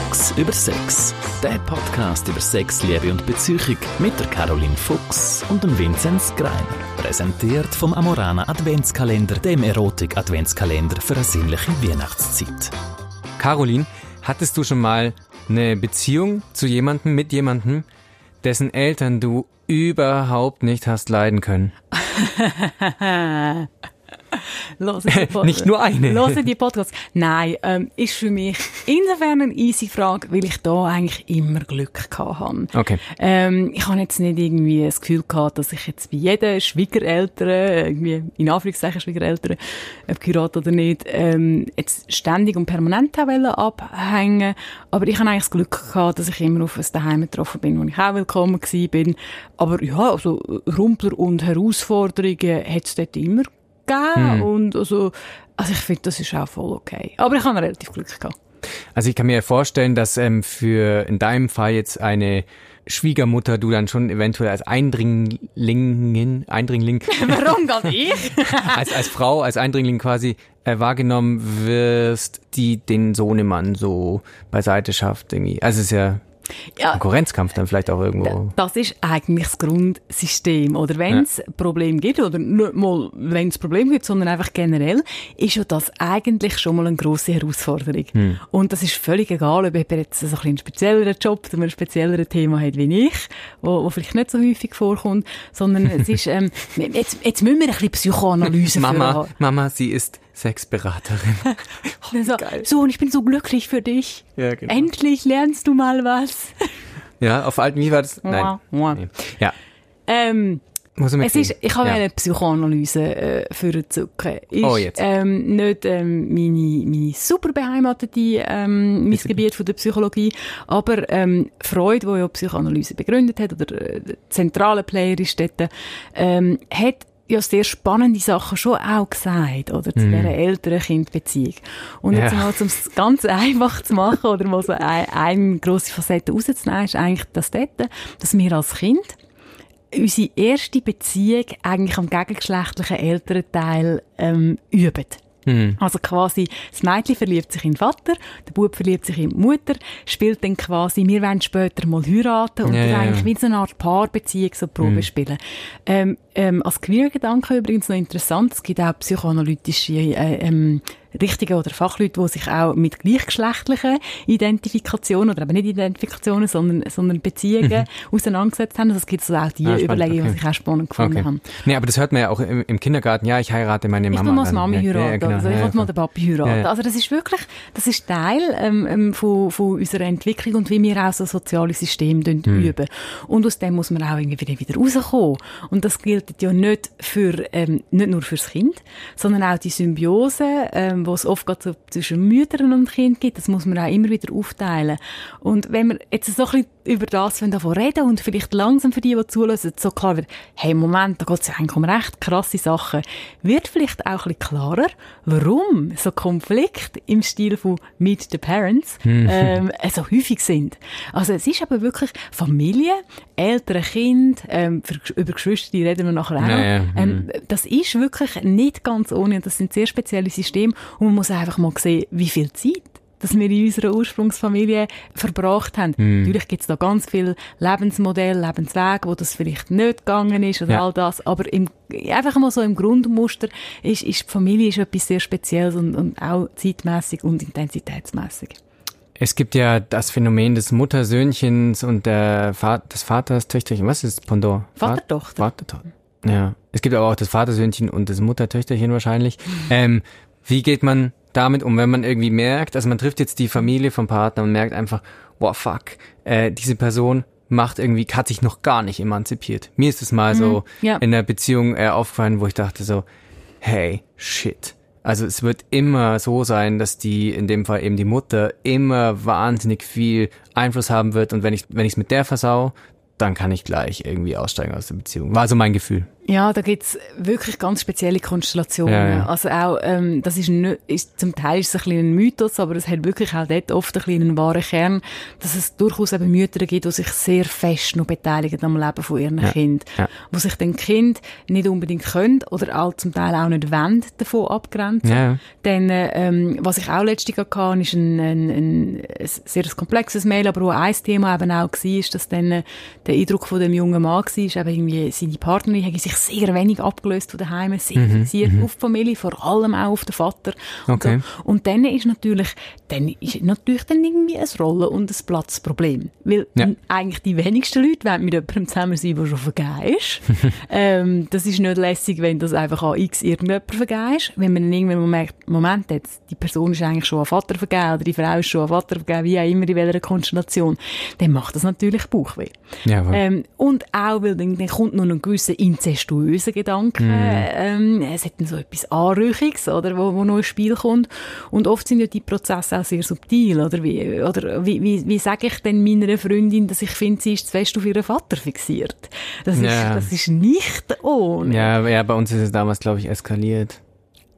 Fuchs über Sex. Der Podcast über Sex, Liebe und Beziehung mit der Caroline Fuchs und dem Vinzenz Greiner. Präsentiert vom Amorana Adventskalender, dem Erotik-Adventskalender für eine sinnliche Weihnachtszeit. Caroline, hattest du schon mal eine Beziehung zu jemandem, mit jemandem, dessen Eltern du überhaupt nicht hast leiden können? Nicht nur eine. Hören die Podcasts. Nein, ähm, ist für mich insofern eine easy Frage, weil ich da eigentlich immer Glück gehabt habe. Okay. Ähm, ich habe jetzt nicht irgendwie das Gefühl gehabt, dass ich jetzt bei jedem Schwiegereltern, irgendwie in Anführungszeichen Schwiegereltern, ob geheiratet oder nicht, ähm, jetzt ständig und permanent abhängen Aber ich habe eigentlich das Glück gehabt, dass ich immer auf ein Daheim getroffen bin, wo ich auch willkommen bin. Aber ja, also Rumpler und Herausforderungen hat es dort immer gegeben. Hm. Und also, also ich finde, das ist auch voll okay. Aber ich habe relativ Glück gehabt. Also ich kann mir vorstellen, dass ähm, für in deinem Fall jetzt eine Schwiegermutter du dann schon eventuell als Eindringlingin, Eindringling. Warum gar nicht? als, als Frau, als Eindringling quasi äh, wahrgenommen wirst, die den Sohnemann so beiseite schafft irgendwie. Also es ist ja ja, Konkurrenzkampf dann vielleicht auch irgendwo. Das ist eigentlich das Grundsystem. Oder wenn es ja. Problem gibt, oder nicht mal, wenn es Problem gibt, sondern einfach generell, ist ja das eigentlich schon mal eine grosse Herausforderung. Hm. Und das ist völlig egal, ob jemand jetzt so ein einen spezielleren Job oder ein spezielleres Thema hat wie ich, wo, wo vielleicht nicht so häufig vorkommt, sondern es ist, ähm, jetzt, jetzt müssen wir ein bisschen Psychoanalyse Mama, Mama, sie ist Sexberaterin. oh, so, so, und ich bin so glücklich für dich. Ja, genau. Endlich lernst du mal was. ja, auf alten, wie war das? Nein. Nee. Ja. Ähm, es ist, ich habe ja. eine Psychoanalyse äh, für Zucken. Ist, oh, jetzt. Ähm, nicht ähm, meine, meine super beheimatete ähm, mein Gebiet von der Psychologie, aber ähm, Freud, wo ja Psychoanalyse begründet hat, oder äh, der zentrale Player ist dort, ähm, hat ja sehr spannende Sachen schon auch gesagt, oder, zu mm. dieser Eltern-Kind-Beziehung. Und jetzt ja. mal, um es ganz einfach zu machen, oder mal so eine, eine grosse Facette rauszunehmen, ist eigentlich das dort, dass wir als Kind unsere erste Beziehung eigentlich am gegengeschlechtlichen Elternteil ähm, üben. Mhm. Also quasi, das Mädchen verliebt sich in den Vater, der Bub verliebt sich in die Mutter, spielt dann quasi, wir wollen später mal heiraten und ja, ja, eigentlich wie so eine Art Paarbeziehung so Probe mhm. spielen. Ähm, ähm, als Queer-Gedanke übrigens noch interessant, es gibt auch psychoanalytische äh, ähm, Richtige oder Fachleute, die sich auch mit gleichgeschlechtlichen Identifikationen oder eben nicht Identifikationen, sondern, sondern Beziehungen mhm. auseinandergesetzt haben. Also es gibt so auch die ah, Überlegungen, okay. die ich auch spannend gefunden okay. habe. Nee, aber das hört man ja auch im, im Kindergarten. Ja, ich heirate meine Mama. Ich will mal das Mami heiraten. Ja, genau. also ich will mal den Papi heiraten. Also das ist wirklich, das ist Teil ähm, ähm, von, von unserer Entwicklung und wie wir auch so soziale Systeme mhm. üben. Und aus dem muss man auch irgendwie wieder rauskommen. Und das gilt ja nicht für, ähm, nicht nur fürs Kind, sondern auch die Symbiose, ähm, ähm, wo es oft gerade so zwischen Müttern und Kind gibt, das muss man auch immer wieder aufteilen. Und wenn wir jetzt so ein bisschen über das davon reden und vielleicht langsam für die, die zulassen, so klar wird, hey, Moment, da geht es ja eigentlich um recht krasse Sachen, wird vielleicht auch ein bisschen klarer, warum so Konflikte im Stil von Meet the Parents hm. ähm, so häufig sind. Also es ist aber wirklich Familie, ältere Kind, ähm, über Geschwister, die reden wir nachher auch. Ja, ja. Ähm, hm. das ist wirklich nicht ganz ohne und das sind sehr spezielle Systeme und man muss einfach mal sehen, wie viel Zeit dass wir in unserer Ursprungsfamilie verbracht haben. Mm. Natürlich gibt es da ganz viele Lebensmodelle, Lebenswege, wo das vielleicht nicht gegangen ist oder ja. all das, aber im, einfach mal so im Grundmuster ist, ist die Familie ist etwas sehr Spezielles und, und auch zeitmäßig und intensitätsmäßig. Es gibt ja das Phänomen des Muttersöhnchens und der Va des Vaters Töchterchen. Was ist Pendant? Vater-Tochter. Vater ja. Es gibt aber auch das Vatersöhnchen und das Muttertöchterchen wahrscheinlich. Ähm, wie geht man damit um, wenn man irgendwie merkt, also man trifft jetzt die Familie vom Partner und merkt einfach, boah, fuck, äh, diese Person macht irgendwie, hat sich noch gar nicht emanzipiert. Mir ist es mal mhm, so ja. in der Beziehung äh, aufgefallen, wo ich dachte so, hey, shit. Also es wird immer so sein, dass die, in dem Fall eben die Mutter, immer wahnsinnig viel Einfluss haben wird und wenn ich, wenn ich es mit der versau, dann kann ich gleich irgendwie aussteigen aus der Beziehung. War so mein Gefühl. Ja, da gibt's wirklich ganz spezielle Konstellationen. Ja, ja. Also auch, ähm, das ist, nicht, ist zum Teil ist es ein, ein Mythos, aber es hat wirklich auch dort oft ein einen wahren Kern, dass es durchaus eben Mütter gibt, die sich sehr fest noch beteiligen am Leben von ihren ja. Kind, ja. wo sich dann Kind nicht unbedingt können oder auch zum Teil auch nicht wollen, davon abgrenzen. Ja. Denn ähm, was ich auch letztens hatte, ist ein, ein, ein, ein sehr komplexes Mail, aber wo ein Thema eben auch war, ist, dass dann äh, der Eindruck von dem jungen Mann war, eben irgendwie seine Partnerin sich sehr wenig abgelöst von daheim, sehr mhm, fixiert mhm. auf die Familie, vor allem auch auf den Vater. Okay. Und, so. und dann ist natürlich, dann ist natürlich dann irgendwie ein Rollen- und ein Platzproblem. Weil ja. eigentlich die wenigsten Leute wollen mit jemandem zusammen sein, der schon vergeben ist. ähm, das ist nicht lässig, wenn das einfach an x irgendjemand vergeben ist. Wenn man dann irgendwann merkt, Moment, jetzt, die Person ist eigentlich schon an Vater vergeben oder die Frau ist schon an Vater vergeben, wie auch immer, in welcher Konstellation, dann macht das natürlich Bauchweh. Ja, ähm, und auch, weil dann, dann kommt noch ein gewisser inzestuöser Gedanke, mm. ähm, es hat dann so etwas Anrüchiges, oder, wo, wo noch ins Spiel kommt. Und oft sind ja die Prozesse auch sehr subtil, oder wie, oder wie, wie, wie sage ich denn meiner Freundin, dass ich finde, sie ist zu fest auf ihren Vater fixiert? Das, ja. ist, das ist nicht ohne. Ja, ja, bei uns ist es damals, glaube ich, eskaliert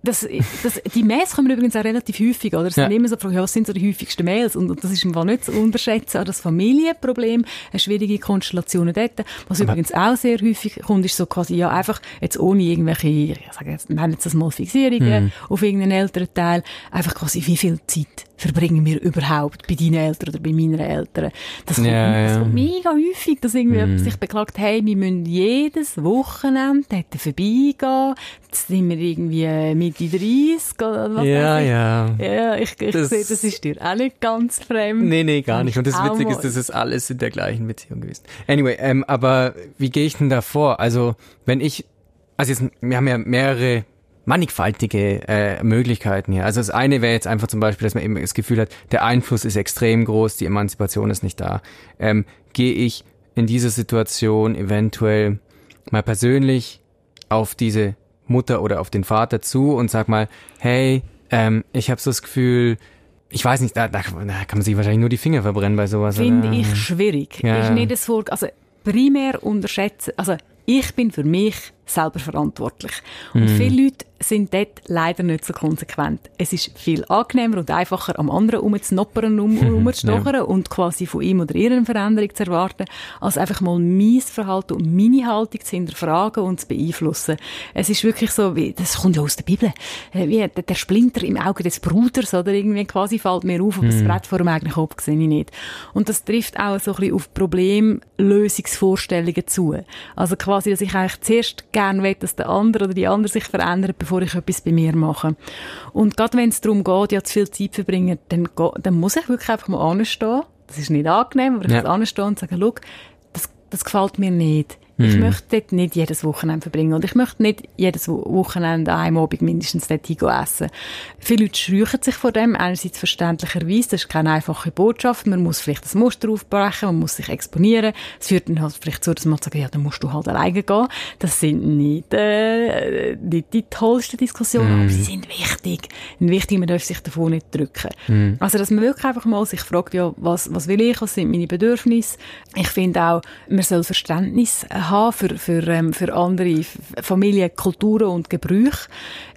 das, das, die Mails kommen übrigens auch relativ häufig, oder? Es ja. sind immer so Fragen, ja, was sind so die häufigsten Mails? Und, und das ist im Fall nicht zu unterschätzen. Auch das Familienproblem, eine schwierige Konstellation dort. Was Aber übrigens auch sehr häufig kommt, ist so quasi, ja, einfach jetzt ohne irgendwelche, ich sage jetzt, nennen jetzt das mal Fixierungen mhm. auf irgendeinen älteren Teil, einfach quasi, wie viel Zeit verbringen wir überhaupt bei deinen Eltern oder bei meinen Eltern? Das kommt, ja. Das kommt mega häufig, dass irgendwie mm. sich beklagt, hey, wir müssen jedes Wochenende dort vorbeigehen. Jetzt sind wir irgendwie Mitte 30 oder was Ja, ja. Ja, ich, ich das, sehe, das ist dir auch nicht ganz fremd. Nee, nee, gar nicht. Und das Witzige ist, das ist alles in der gleichen Beziehung gewesen. Anyway, ähm, aber wie gehe ich denn da vor? Also, wenn ich, also jetzt, wir haben ja mehrere mannigfaltige äh, Möglichkeiten hier. Also das eine wäre jetzt einfach zum Beispiel, dass man eben das Gefühl hat, der Einfluss ist extrem groß, die Emanzipation ist nicht da. Ähm, Gehe ich in dieser Situation eventuell mal persönlich auf diese Mutter oder auf den Vater zu und sag mal, hey, ähm, ich habe so das Gefühl, ich weiß nicht, da, da, kann man sich wahrscheinlich nur die Finger verbrennen bei sowas. Finde ich schwierig. Ja. Ist nicht das Vor also primär unterschätzen, also ich bin für mich selber verantwortlich. Und mm. viele Leute sind dort leider nicht so konsequent. Es ist viel angenehmer und einfacher, am anderen rumzunoppern, um, rumzustochern ja. und quasi von ihm oder ihrer Veränderung zu erwarten, als einfach mal mein Verhalten und meine Haltung zu hinterfragen und zu beeinflussen. Es ist wirklich so, wie, das kommt ja aus der Bibel, äh, wie der Splinter im Auge des Bruders, oder irgendwie quasi fällt mir auf, aber mm. das Brett vor dem eigenen Kopf sehe ich nicht. Und das trifft auch so ein bisschen auf Problemlösungsvorstellungen zu. Also quasi, dass ich eigentlich zuerst gerne will, dass der andere oder die andere sich verändert, bevor ich etwas bei mir mache. Und gerade wenn es darum geht, ja zu viel Zeit verbringen, dann, dann muss ich wirklich einfach mal anstehen. Das ist nicht angenehm, aber ich ja. muss anstehen und sagen, schau, das, das gefällt mir nicht. Ich hm. möchte dort nicht jedes Wochenende verbringen und ich möchte nicht jedes Wochenende an einem Abend mindestens dort essen. Viele Leute schreien sich vor dem, einerseits verständlicherweise, das ist keine einfache Botschaft, man muss vielleicht das Muster aufbrechen, man muss sich exponieren. Es führt dann halt vielleicht so, dass man sagt, ja, dann musst du halt alleine gehen. Das sind nicht, äh, nicht die tollsten Diskussionen, mm. aber sie sind wichtig. Und wichtig, man darf sich davon nicht drücken. Mm. Also, dass man wirklich einfach mal sich fragt, ja, was, was will ich, was sind meine Bedürfnisse? Ich finde auch, man soll Verständnis haben haben für, für, ähm, für andere Familien, Kulturen und Gebrüche,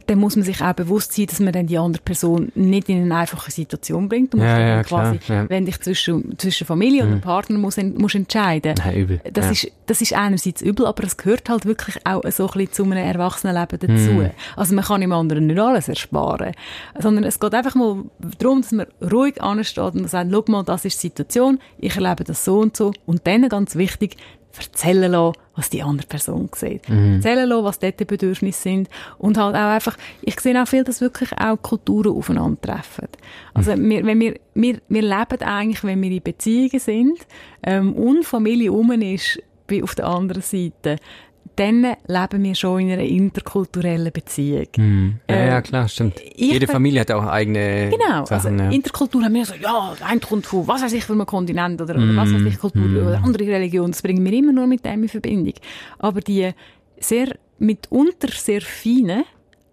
dann muss man sich auch bewusst sein, dass man dann die andere Person nicht in eine einfache Situation bringt. Du musst ja, ja, quasi, klar, ja. wenn dich zwischen, zwischen Familie mhm. und dem Partner musst, musst entscheiden. Nein, übel. Das, ist, das ist einerseits übel, aber es gehört halt wirklich auch so ein bisschen zu einem Erwachsenenleben dazu. Mhm. Also man kann dem anderen nicht alles ersparen, sondern es geht einfach mal darum, dass man ruhig ansteht und sagt, schau mal, das ist die Situation, ich erlebe das so und so. Und dann, ganz wichtig, erzählen lassen, was die andere Person sieht. Mhm. Erzählen lassen, was dort die Bedürfnisse sind. Und halt auch einfach, ich sehe auch viel, dass wirklich auch Kulturen aufeinandertreffen. Also mhm. wir, wenn wir, wir, wir leben eigentlich, wenn wir in Beziehungen sind ähm, und Familie um ist, auf der anderen Seite, dann leben wir schon in einer interkulturellen Beziehung. Mhm. Ja, äh, ja, klar, stimmt. Jede Familie hat auch eigene Genau, Sachen, also ja. Interkultur haben wir so, ja, ein kommt von was weiß ich für einem Kontinent oder, oder was weiß ich, Kultur mm. oder andere Religion, das bringen wir immer nur mit dem in Verbindung. Aber die sehr, mitunter sehr feinen,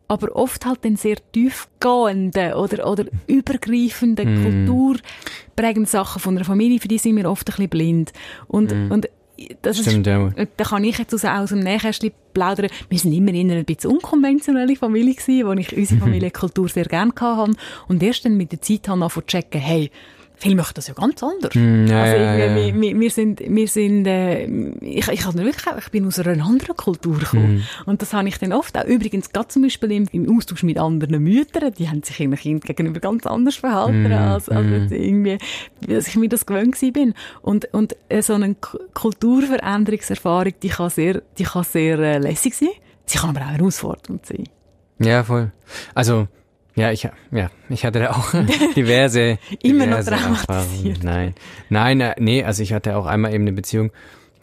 aber oft halt dann sehr tiefgehenden oder, oder übergreifenden mm. kulturprägenden Sachen von einer Familie, für die sind wir oft ein bisschen blind. Und, mm. und das Stimmt, ist, ja. da kann ich jetzt aus, aus dem Nähkästchen plaudern. Wir sind immer in einer bisschen unkonventionelle Familie gewesen, wo ich unsere Familienkultur sehr gerne hatte. Und erst dann mit der Zeit habe ich checken, hey, Viele möchten das ja ganz anders. Mm, ja, also ja, ja. Wir, wir, sind, wir sind, äh, ich, ich, wirklich, ich bin aus einer anderen Kultur gekommen. Mm. Und das habe ich dann oft auch, übrigens gerade zum Beispiel im, im Austausch mit anderen Müttern, die haben sich ihren Kind gegenüber ganz anders verhalten, mm, als, als irgendwie, als ich mir das gewöhnt bin. Und, und äh, so eine Kulturveränderungserfahrung, die kann sehr, die kann sehr äh, lässig sein. Sie kann aber auch herausfordernd sein. Ja, voll. Also, ja, ich, ja, ich hatte da auch diverse, Immer diverse noch dramatisiert. Nein, nein, äh, nee, also ich hatte auch einmal eben eine Beziehung,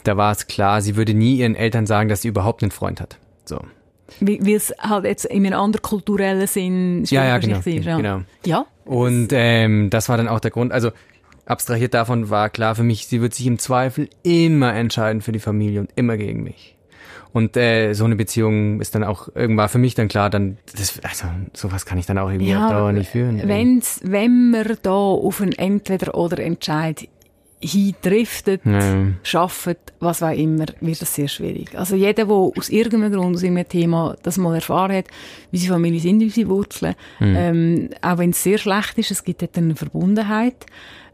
da war es klar, sie würde nie ihren Eltern sagen, dass sie überhaupt einen Freund hat. So. Wie es halt jetzt in einem anderen kulturellen Sinn ja, ja, genau, ist, ja. genau. Ja. Und ähm, das war dann auch der Grund, also abstrahiert davon war klar für mich, sie wird sich im Zweifel immer entscheiden für die Familie und immer gegen mich. Und äh, so eine Beziehung ist dann auch irgendwann für mich dann klar, dann das, also sowas kann ich dann auch irgendwie ja, auf Dauer nicht führen. Wenn's, wenn man da auf ein Entweder oder Entscheid hindriftet, ja. schafft, was auch immer, wird das sehr schwierig. Also jeder, der aus irgendeinem Grund, aus irgendeinem Thema das mal erfahren hat, wie seine Familie sind, wie sie Wurzeln, mhm. ähm, auch wenn es sehr schlecht ist, es gibt dort eine Verbundenheit.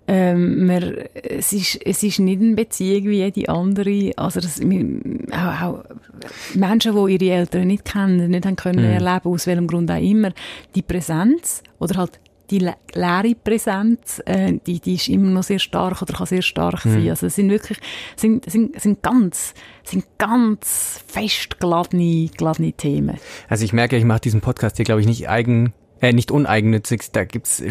Ähm, man, es, ist, es ist nicht eine Beziehung wie jede andere. Also das, auch, auch Menschen, die ihre Eltern nicht kennen, nicht haben können mhm. erleben, aus welchem Grund auch immer, die Präsenz oder halt die leere Präsenz, äh, die, die ist immer noch sehr stark oder kann sehr stark mhm. sein. Also es sind wirklich, sind, sind, sind ganz, sind ganz fest geladene, geladene Themen. Also ich merke, ich mache diesen Podcast hier, glaube ich, nicht eigen äh, nicht uneigennützig, da gibt's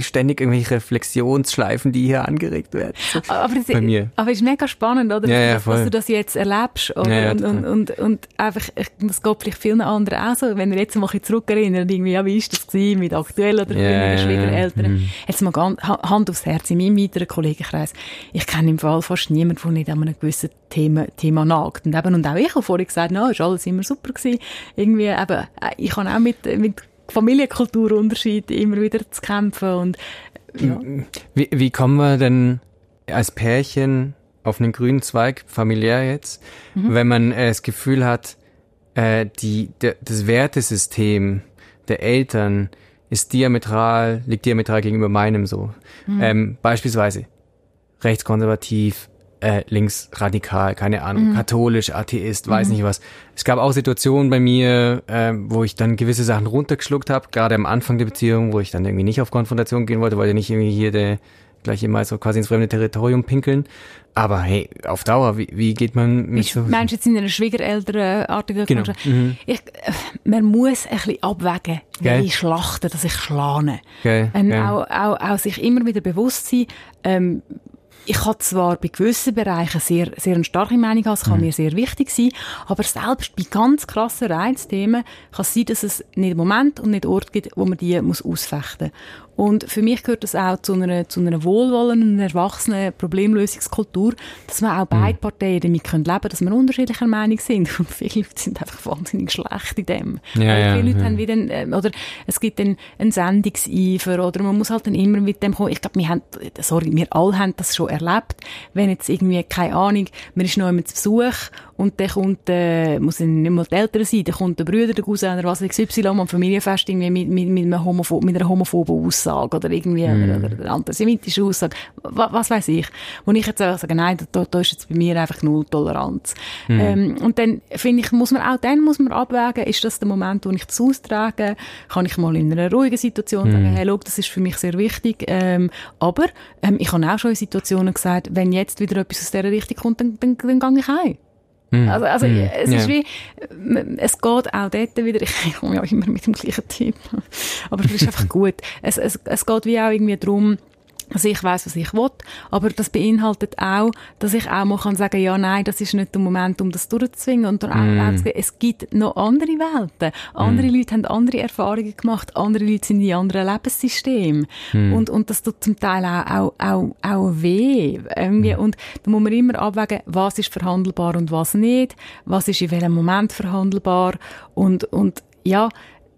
ständig irgendwelche Reflexionsschleifen, die hier angeregt werden. aber das, bei mir. Aber es ist mega spannend, oder? Ja, ja, dass, du das jetzt erlebst. Oder? Ja, ja, und, und, und, und, einfach, das geht vielleicht vielen anderen auch so, wenn ihr jetzt mal zurückerinnert, irgendwie, ja, wie ist das gewesen mit aktuell oder mit Schwiegereltern? Mhm. Jetzt mal Hand aufs Herz, in meinem weiteren Kollegenkreis, ich kenne im Fall fast niemanden, der nicht an einem gewissen Thema, Thema nagt. Und eben, und auch ich habe vorhin gesagt, na, ist alles immer super gewesen. Irgendwie, eben, äh, ich habe auch mit, mit Familienkulturunterschied immer wieder zu kämpfen und ja. Wie, wie kommen wir denn als Pärchen auf einen grünen Zweig, familiär jetzt, mhm. wenn man äh, das Gefühl hat, äh, die, der, das Wertesystem der Eltern ist diametral, liegt diametral gegenüber meinem so. Mhm. Ähm, beispielsweise rechtskonservativ, äh, linksradikal, keine Ahnung, mhm. katholisch, Atheist, weiß mhm. nicht was. Es gab auch Situationen bei mir, äh, wo ich dann gewisse Sachen runtergeschluckt habe, gerade am Anfang der Beziehung, wo ich dann irgendwie nicht auf Konfrontation gehen wollte, weil ich nicht irgendwie hier der gleich immer so quasi ins fremde Territorium pinkeln. Aber hey, auf Dauer, wie, wie geht man mit so... Meinst du jetzt in einer schwiegerelternartigen genau. Mhm. Ich, äh, Man muss ein bisschen abwägen, Gell? welche Schlachten, dass ich schlane. Gell? Ähm, Gell? Auch, auch, auch sich immer wieder bewusst sein, ähm, ich habe zwar bei gewissen Bereichen sehr, sehr eine starke Meinung haben, es kann mhm. mir sehr wichtig sein, aber selbst bei ganz krassen Reizthemen kann es sein, dass es nicht Moment und nicht Ort gibt, wo man die muss ausfechten muss. Und für mich gehört das auch zu einer, zu einer wohlwollenden, erwachsenen Problemlösungskultur, dass wir auch beide mhm. Parteien damit können leben können, dass wir unterschiedlicher Meinung sind. Und viele Leute sind einfach wahnsinnig schlecht in dem. Ja, ja, viele Leute ja. haben wieder, ein, oder es gibt dann einen Sendungseifer, oder man muss halt dann immer mit dem kommen. Ich glaube, wir haben, sorry, wir alle haben das schon erlebt. Wenn jetzt irgendwie, keine Ahnung, man ist noch einmal zu Besuch und dann kommt, äh, muss nicht mal die Eltern sein, dann kommt der Bruder, der Cousin oder was XY am Familienfest irgendwie mit, mit, mit, einer, Homopho mit einer homophoben Aussage oder irgendwie mm. oder, oder eine antisemitische Aussage, was, was weiß ich. Wo ich jetzt einfach sage, nein, da, da ist jetzt bei mir einfach null Toleranz. Mm. Ähm, und dann finde ich, muss man auch dann muss man abwägen, ist das der Moment, wo ich das austrage, kann ich mal in einer ruhigen Situation mm. sagen, hey, schau, das ist für mich sehr wichtig, ähm, aber ähm, ich habe auch schon in Situationen gesagt, wenn jetzt wieder etwas aus dieser Richtung kommt, dann, dann, dann, dann gehe ich heim. Mm. Also, also mm. es ist wie, es geht auch dort wieder, ich komme ja immer mit dem gleichen Typ, aber es ist einfach gut. Es, es, es geht wie auch irgendwie darum, also ich weiß, was ich will, aber das beinhaltet auch, dass ich auch mal kann sagen, ja, nein, das ist nicht der Moment, um das durchzuzwingen und dann mm. auch zu es gibt noch andere Welten. Andere mm. Leute haben andere Erfahrungen gemacht, andere Leute sind in anderen Lebenssystemen mm. und, und das tut zum Teil auch, auch, auch, auch weh. Irgendwie. Mm. Und da muss man immer abwägen, was ist verhandelbar und was nicht, was ist in welchem Moment verhandelbar und, und ja,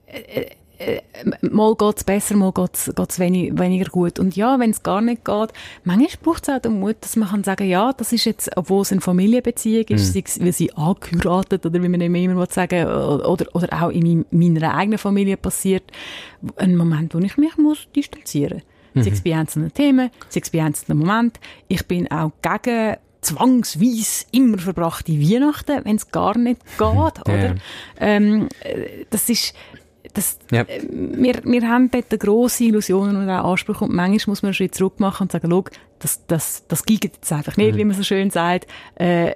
äh, äh, mal geht's besser, mal geht's, geht's wenig, weniger gut. Und ja, wenn es gar nicht geht, manchmal braucht es auch den Mut, dass man kann sagen, ja, das ist jetzt, obwohl es eine Familienbeziehung ist, mhm. sei weil sie angeheiratet oder wie man immer sagen oder, oder auch in meiner eigenen Familie passiert, ein Moment, wo ich mich muss distanzieren muss. Mhm. Sei es bei einzelnen Themen, sei es bei einzelnen Momenten. Ich bin auch gegen zwangsweise immer verbrachte Weihnachten, wenn es gar nicht geht, oder? Ja. Ähm, äh, das ist, das, ja. Äh, wir, wir haben dort grosse Illusionen und auch Ansprüche und manchmal muss man einen Schritt zurück machen und sagen, schau, das, das, das geht jetzt einfach nicht, mhm. wie man so schön sagt. Äh,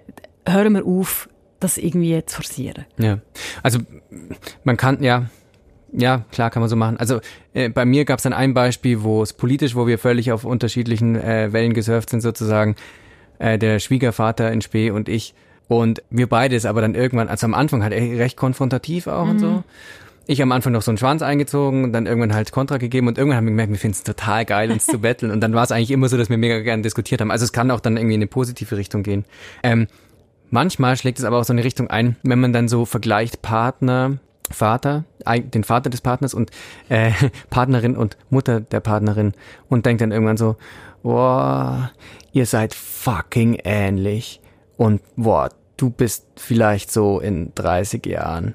hören wir auf, das irgendwie zu forcieren. Ja, also man kann, ja, ja, klar kann man so machen. Also äh, bei mir gab es dann ein Beispiel, wo es politisch, wo wir völlig auf unterschiedlichen äh, Wellen gesurft sind sozusagen, äh, der Schwiegervater in Spee und ich. Und wir beide ist aber dann irgendwann, also am Anfang halt recht konfrontativ auch mhm. und so. Ich am Anfang noch so einen Schwanz eingezogen und dann irgendwann halt Kontra gegeben und irgendwann haben wir gemerkt, wir finden es total geil, uns zu betteln. Und dann war es eigentlich immer so, dass wir mega gerne diskutiert haben. Also es kann auch dann irgendwie in eine positive Richtung gehen. Ähm, manchmal schlägt es aber auch so eine Richtung ein, wenn man dann so vergleicht Partner, Vater, den Vater des Partners und äh, Partnerin und Mutter der Partnerin und denkt dann irgendwann so, boah, ihr seid fucking ähnlich und boah, du bist vielleicht so in 30 Jahren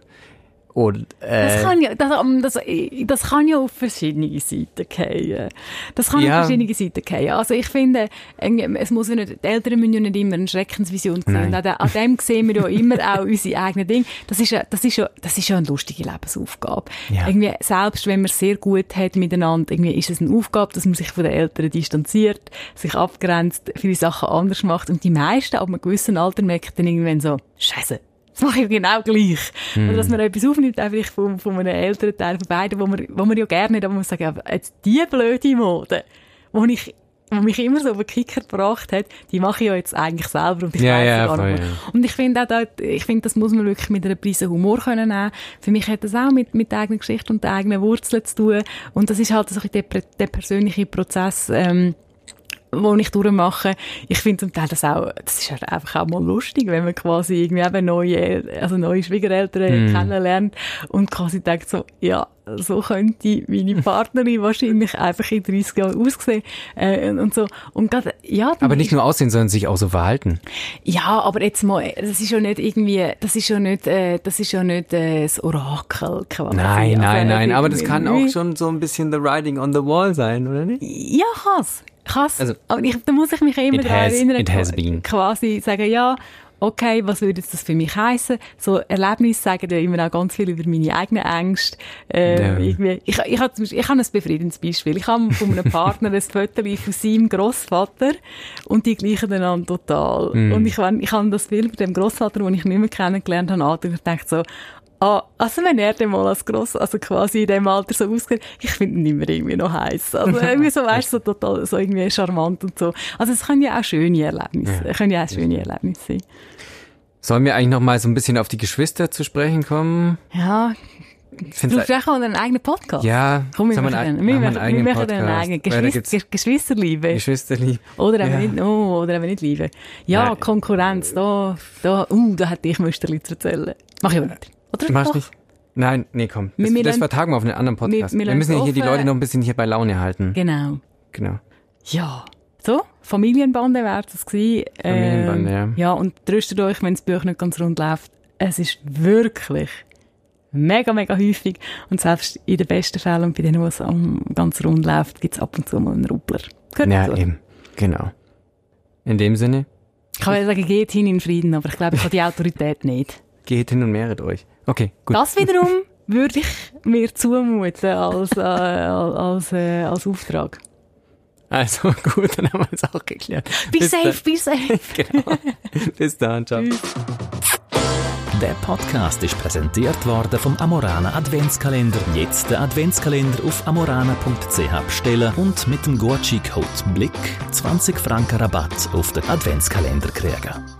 und, äh, das, kann ja, das, das, das kann ja auf verschiedene Seiten gehen. Das kann ja. auf verschiedene Seiten gehen. Also ich finde, es muss ja nicht, die Eltern müssen ja nicht immer eine Schreckensvision sehen. An, an dem sehen wir ja immer auch unsere eigenen Dinge. Das ist ja, das ist ja, das ist ja eine lustige Lebensaufgabe. Ja. Irgendwie, selbst wenn man es sehr gut hat miteinander, irgendwie ist es eine Aufgabe, dass man sich von den Eltern distanziert, sich abgrenzt, viele Sachen anders macht. Und die meisten ab einem gewissen Alter merken dann irgendwann so, Scheiße, das mache ich genau gleich. Mm. Oder dass man etwas aufnimmt, einfach von, von einem älteren Teil, von beiden, wo man, wo man ja gerne nicht, aber man sagt, ja, jetzt die blöde Mode, wo ich wo mich immer so auf den Kicker gebracht hat, die mache ich ja jetzt eigentlich selber und ich ja, weiß ja, gar nicht. Ja. Und ich finde auch, da, ich finde, das muss man wirklich mit einer Prise Humor können nehmen. Für mich hat das auch mit, mit der eigenen Geschichte und der eigenen Wurzeln zu tun. Und das ist halt so der, der persönliche Prozess, ähm, wo ich durchmache. Ich finde zum Teil das auch, das ist halt einfach auch mal lustig, wenn man quasi irgendwie eben neue, also neue Schwiegereltern mm. kennenlernt und quasi denkt so, ja, so könnte meine Partnerin wahrscheinlich einfach in 30 Jahren aussehen äh, und so. Und grad, ja, aber nicht nur aussehen, sondern sich auch so verhalten. Ja, aber jetzt mal, das ist ja nicht irgendwie, das ist ja nicht, äh, das ist ja nicht äh, das Orakel quasi. Nein, nein, nein, aber das kann auch schon so ein bisschen the writing on the wall sein, oder nicht? Ja, krass. Also, aber ich, da muss ich mich immer daran erinnern. Quasi sagen, ja, okay, was würde das für mich heißen? So Erlebnisse sagen ja immer auch ganz viel über meine eigenen Ängste. Äh, ja. irgendwie, ich, ich, habe ich habe ein befriedigendes Beispiel. Ich habe von einem Partner ein Foto von seinem Grossvater und die gleichen einander total. Mm. Und ich, ich habe das Bild von dem Grossvater, den ich nicht mehr kennengelernt habe, und ich dachte so, Ah, also wenn er dann mal als gross, also quasi in dem Alter so ausgeht, ich finde ihn immer irgendwie noch heiß. Also irgendwie so, weißt so total, so irgendwie charmant und so. Also es können ja auch schöne Erlebnisse, ja. können ja auch schöne Erlebnisse sein. Sollen wir eigentlich noch mal so ein bisschen auf die Geschwister zu sprechen kommen? Ja. Du sprechen wir einen eigenen Podcast? Ja, Komm, wir, machen einen, wir, machen einen wir machen einen eigenen Geschwister, Geschwisterliebe. Geschwisterliebe. Oder eben, ja. nicht, oh, oder eben nicht Liebe. Ja, Nein. Konkurrenz, da, da, uh, da hätte ich Müsterli zu erzählen. Mach ich aber nicht. Oder Machst doch? nicht? Nein, nee, komm. Das, wir, das vertagen wir auf einen anderen Podcast. Wir, wir, müssen ja hier die Leute noch ein bisschen hier bei Laune halten. Genau. Genau. Ja. So, Familienbande wäre das gewesen. Familienbande, ähm, ja. Ja, und tröstet euch, wenn das Buch nicht ganz rund läuft. Es ist wirklich mega, mega häufig. Und selbst in den besten Fällen und bei denen, wo es ganz rund läuft, gibt es ab und zu mal einen Ruppler. Gehört ja, dazu. eben. Genau. In dem Sinne. Ich kann ja sagen, geht hin in Frieden, aber ich glaube, ich habe die Autorität nicht. Geht hin und mehret euch. Okay, gut. Das wiederum würde ich mir zumuten als, äh, als, äh, als Auftrag. Also gut, dann haben wir es auch geklärt. Be Bis safe, be safe. genau. Bis dann, ciao. Der Podcast ist präsentiert worden vom Amorana Adventskalender. Jetzt der Adventskalender auf amorana.ch bestellen und mit dem Gucci-Code BLICK 20 Franken Rabatt auf den Adventskalender kriegen.